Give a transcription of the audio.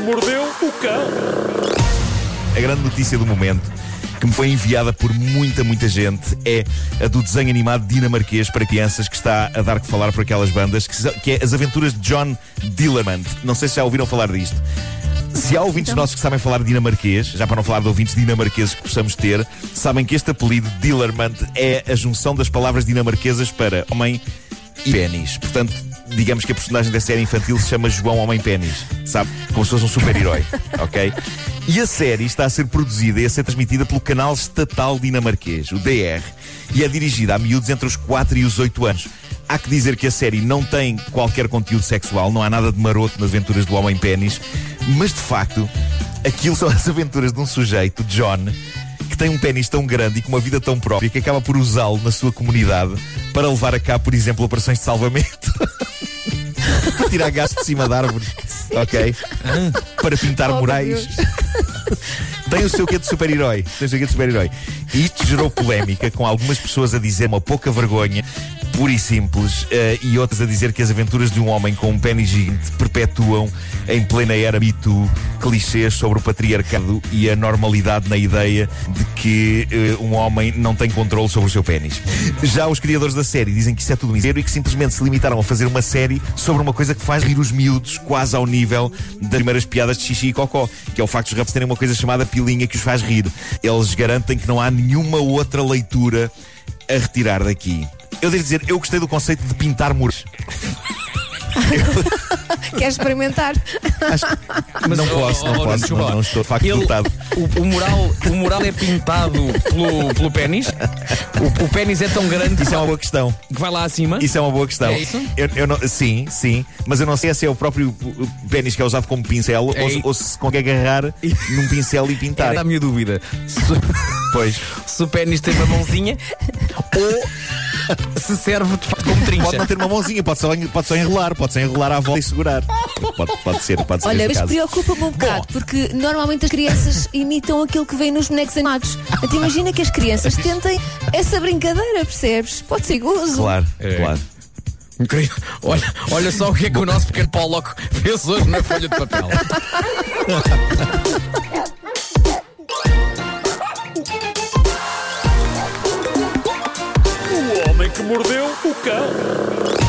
mordeu o cão. A grande notícia do momento que me foi enviada por muita, muita gente é a do desenho animado dinamarquês para crianças que está a dar que falar por aquelas bandas, que, é As Aventuras de John Dillermand. Não sei se já ouviram falar disto. Se há ouvintes então... nossos que sabem falar dinamarquês, já para não falar de ouvintes dinamarqueses que possamos ter, sabem que este apelido, Dillermand, é a junção das palavras dinamarquesas para homem e pênis. Portanto, digamos que a personagem da série infantil se chama João Homem Pênis, sabe? Como se fosse um super-herói, ok? E a série está a ser produzida e a ser transmitida pelo canal estatal dinamarquês, o DR, e é dirigida a miúdos entre os 4 e os 8 anos. Há que dizer que a série não tem qualquer conteúdo sexual, não há nada de maroto nas aventuras do Homem Pênis, mas de facto, aquilo são as aventuras de um sujeito, John, que tem um pênis tão grande e com uma vida tão própria que acaba por usá-lo na sua comunidade para levar a cabo, por exemplo, operações de salvamento. tirar gás de cima de árvores. Ok? Para pintar oh, murais. Tem o seu quê de super-herói. Tem o seu quê de super-herói. E isto gerou polémica, com algumas pessoas a dizer uma pouca vergonha pura e simples, uh, e outras a dizer que as aventuras de um homem com um pênis gigante perpetuam, em plena era Me Too, clichês sobre o patriarcado e a normalidade na ideia de que uh, um homem não tem controle sobre o seu pênis. Já os criadores da série dizem que isso é tudo misério e que simplesmente se limitaram a fazer uma série sobre uma coisa que faz rir os miúdos quase ao nível das primeiras piadas de xixi e cocó, que é o facto de os ratos terem uma coisa chamada pilinha que os faz rir. Eles garantem que não há nenhuma outra leitura a retirar daqui. Eu devo dizer, eu gostei do conceito de pintar muros. Queres experimentar? Acho... Mas não posso, não posso, não, não, estou de facto Ele, o, o, mural, o mural é pintado pelo, pelo pênis. O, o pênis é tão grande. Isso é uma boa questão. Que vai lá acima. Isso é uma boa questão. É isso? Eu, eu não, sim, sim. Mas eu não sei se é o próprio pênis que é usado como pincel é ou, ou, se consegue agarrar num pincel e pintar. Era a minha dúvida. Se, pois. Se o pênis tem uma mãozinha ou se serve de facto como trincha. Pode não ter uma mãozinha, pode só, pode só enrolar, pode só enrolar à volta e segurar. Pode, pode ser, pode ser. Olha, mas preocupa-me um bocado, Bom. porque normalmente as crianças imitam aquilo que vem nos bonecos animados. Então imagina que as crianças tentem essa brincadeira, percebes? Pode ser gozo. Claro, é. claro. Olha, olha só o que é que o nosso pequeno Paulo fez hoje na folha de papel. mordeu o cão.